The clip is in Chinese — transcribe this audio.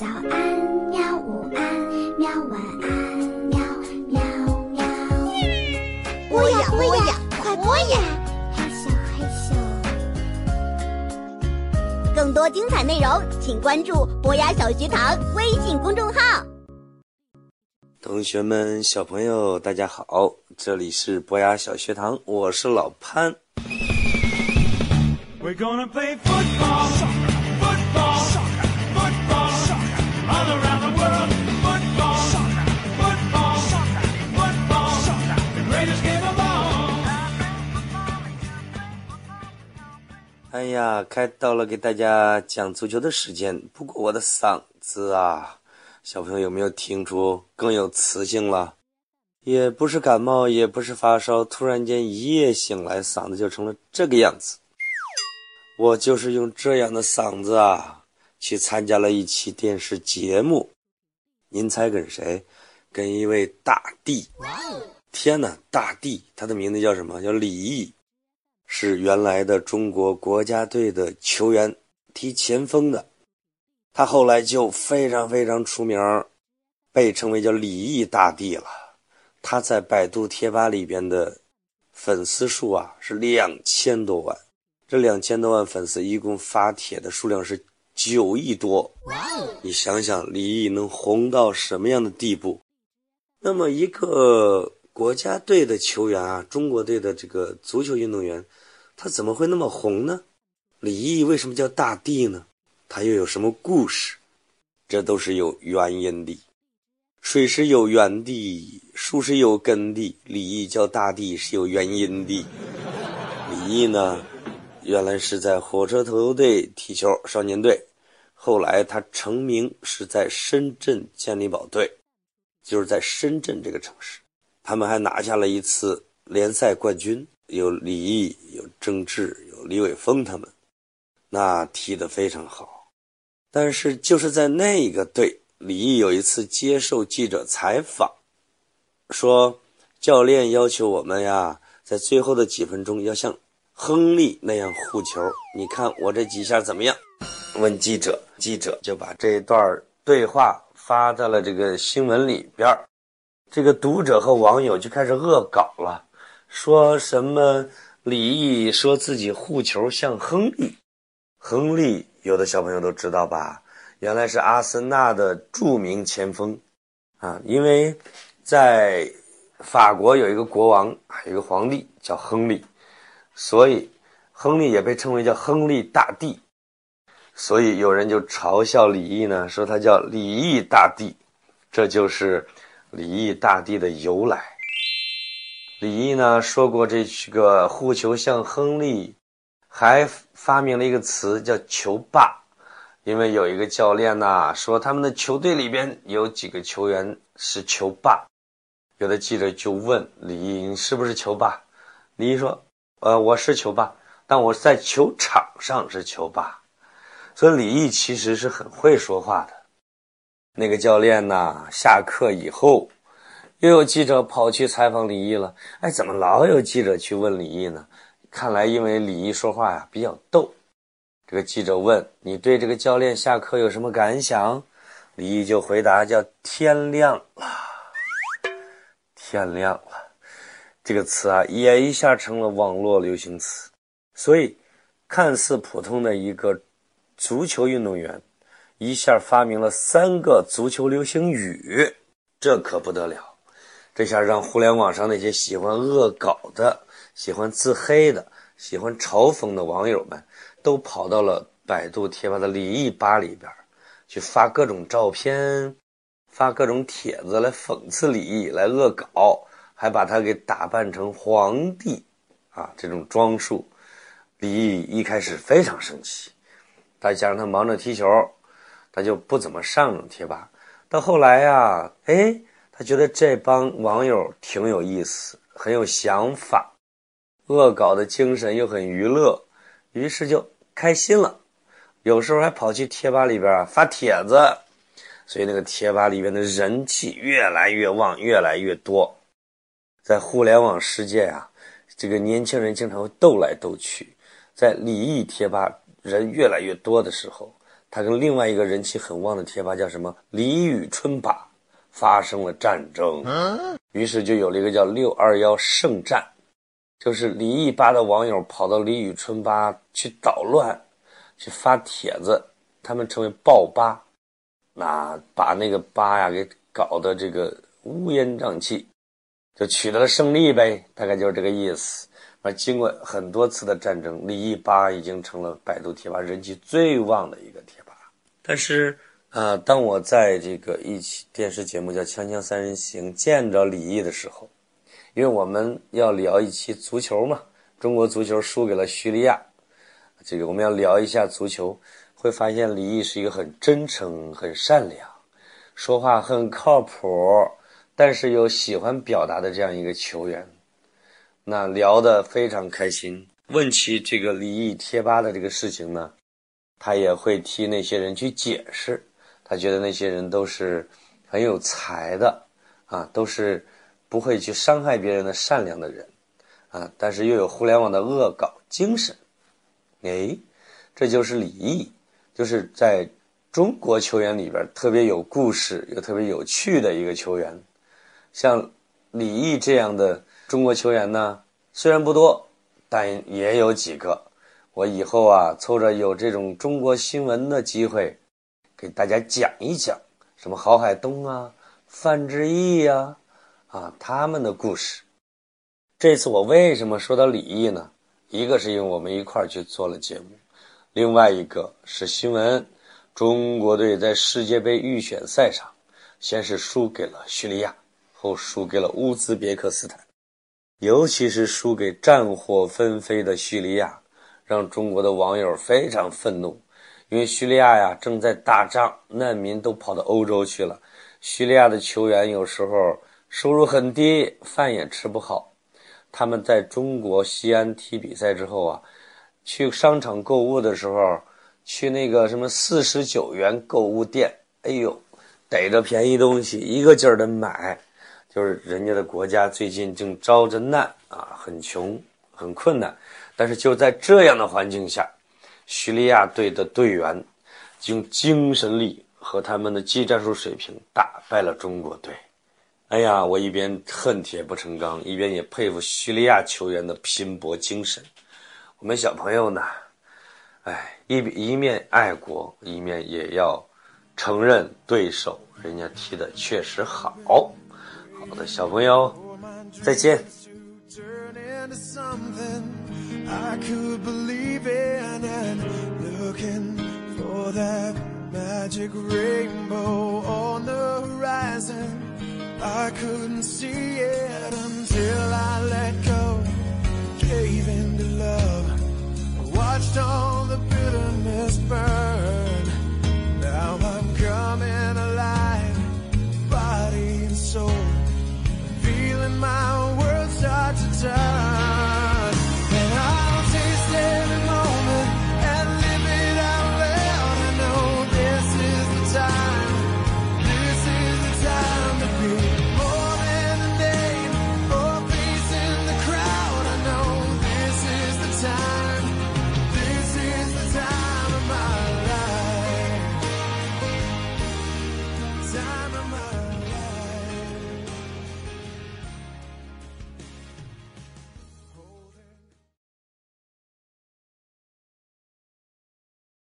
早安喵，午安喵，晚安喵喵喵。播呀播呀，快播呀！嘿咻嘿咻，更多精彩内容，请关注博雅小学堂微信公众号。同学们、小朋友，大家好，这里是博雅小学堂，我是老潘。We're gonna play football, 哎呀，该到了给大家讲足球的时间。不过我的嗓子啊，小朋友有没有听出更有磁性了？也不是感冒，也不是发烧，突然间一夜醒来，嗓子就成了这个样子。我就是用这样的嗓子啊，去参加了一期电视节目。您猜跟谁？跟一位大帝。天哪，大帝，他的名字叫什么？叫李毅。是原来的中国国家队的球员，踢前锋的。他后来就非常非常出名儿，被称为叫李毅大帝了。他在百度贴吧里边的粉丝数啊是两千多万，这两千多万粉丝一共发帖的数量是九亿多。你想想，李毅能红到什么样的地步？那么一个国家队的球员啊，中国队的这个足球运动员，他怎么会那么红呢？李毅为什么叫大帝呢？他又有什么故事？这都是有原因的。水是有源的，树是有根的。李毅叫大帝是有原因的。李毅呢，原来是在火车头队踢球，少年队。后来他成名是在深圳健力宝队，就是在深圳这个城市，他们还拿下了一次联赛冠军，有李毅，有郑智，有李玮峰他们，那踢得非常好。但是就是在那个队，李毅有一次接受记者采访，说教练要求我们呀，在最后的几分钟要像亨利那样护球。你看我这几下怎么样？问记者，记者就把这一段对话发在了这个新闻里边。这个读者和网友就开始恶搞了，说什么李毅说自己护球像亨利，亨利有的小朋友都知道吧？原来是阿森纳的著名前锋啊，因为在法国有一个国王，有一个皇帝叫亨利，所以亨利也被称为叫亨利大帝。所以有人就嘲笑李毅呢，说他叫李毅大帝，这就是李毅大帝的由来。李毅呢说过这个护球像亨利，还发明了一个词叫球霸，因为有一个教练呐说他们的球队里边有几个球员是球霸，有的记者就问李毅你是不是球霸？李毅说，呃我是球霸，但我在球场上是球霸。所以李毅其实是很会说话的。那个教练呢，下课以后，又有记者跑去采访李毅了。哎，怎么老有记者去问李毅呢？看来因为李毅说话呀比较逗。这个记者问：“你对这个教练下课有什么感想？”李毅就回答：“叫天亮了，天亮了。”这个词啊，也一下成了网络流行词。所以，看似普通的一个。足球运动员一下发明了三个足球流行语，这可不得了！这下让互联网上那些喜欢恶搞的、喜欢自黑的、喜欢嘲讽的网友们，都跑到了百度贴吧的李毅吧里边，去发各种照片、发各种帖子来讽刺李毅，来恶搞，还把他给打扮成皇帝啊！这种装束，李毅一开始非常生气。再加上他忙着踢球，他就不怎么上贴吧。到后来呀，哎，他觉得这帮网友挺有意思，很有想法，恶搞的精神又很娱乐，于是就开心了。有时候还跑去贴吧里边啊发帖子，所以那个贴吧里边的人气越来越旺，越来越多。在互联网世界啊，这个年轻人经常会斗来斗去，在李毅贴吧。人越来越多的时候，他跟另外一个人气很旺的贴吧叫什么李宇春吧发生了战争，于是就有了一个叫六二幺圣战，就是李毅吧的网友跑到李宇春吧去捣乱，去发帖子，他们称为爆吧，那把那个吧呀给搞得这个乌烟瘴气，就取得了胜利呗，大概就是这个意思。而经过很多次的战争，李毅吧已经成了百度贴吧人气最旺的一个贴吧。但是，啊，当我在这个一期电视节目叫《锵锵三人行》见着李毅的时候，因为我们要聊一期足球嘛，中国足球输给了叙利亚，这个我们要聊一下足球，会发现李毅是一个很真诚、很善良，说话很靠谱，但是又喜欢表达的这样一个球员。那聊得非常开心。问起这个李毅贴吧的这个事情呢，他也会替那些人去解释。他觉得那些人都是很有才的，啊，都是不会去伤害别人的善良的人，啊，但是又有互联网的恶搞精神。哎，这就是李毅，就是在中国球员里边特别有故事又特别有趣的一个球员。像李毅这样的。中国球员呢，虽然不多，但也有几个。我以后啊，凑着有这种中国新闻的机会，给大家讲一讲什么郝海东啊、范志毅呀，啊他们的故事。这次我为什么说到李毅呢？一个是因为我们一块儿去做了节目，另外一个是新闻：中国队在世界杯预选赛上，先是输给了叙利亚，后输给了乌兹别克斯坦。尤其是输给战火纷飞的叙利亚，让中国的网友非常愤怒。因为叙利亚呀正在打仗，难民都跑到欧洲去了。叙利亚的球员有时候收入很低，饭也吃不好。他们在中国西安踢比赛之后啊，去商场购物的时候，去那个什么四十九元购物店，哎呦，逮着便宜东西一个劲儿的买。就是人家的国家最近正遭着难啊，很穷，很困难。但是就在这样的环境下，叙利亚队的队员用精神力和他们的技战术水平打败了中国队。哎呀，我一边恨铁不成钢，一边也佩服叙利亚球员的拼搏精神。我们小朋友呢，哎，一一面爱国，一面也要承认对手人家踢的确实好。好的，小朋友，再见。Magic rainbow on the horizon. I couldn't see it until I let go,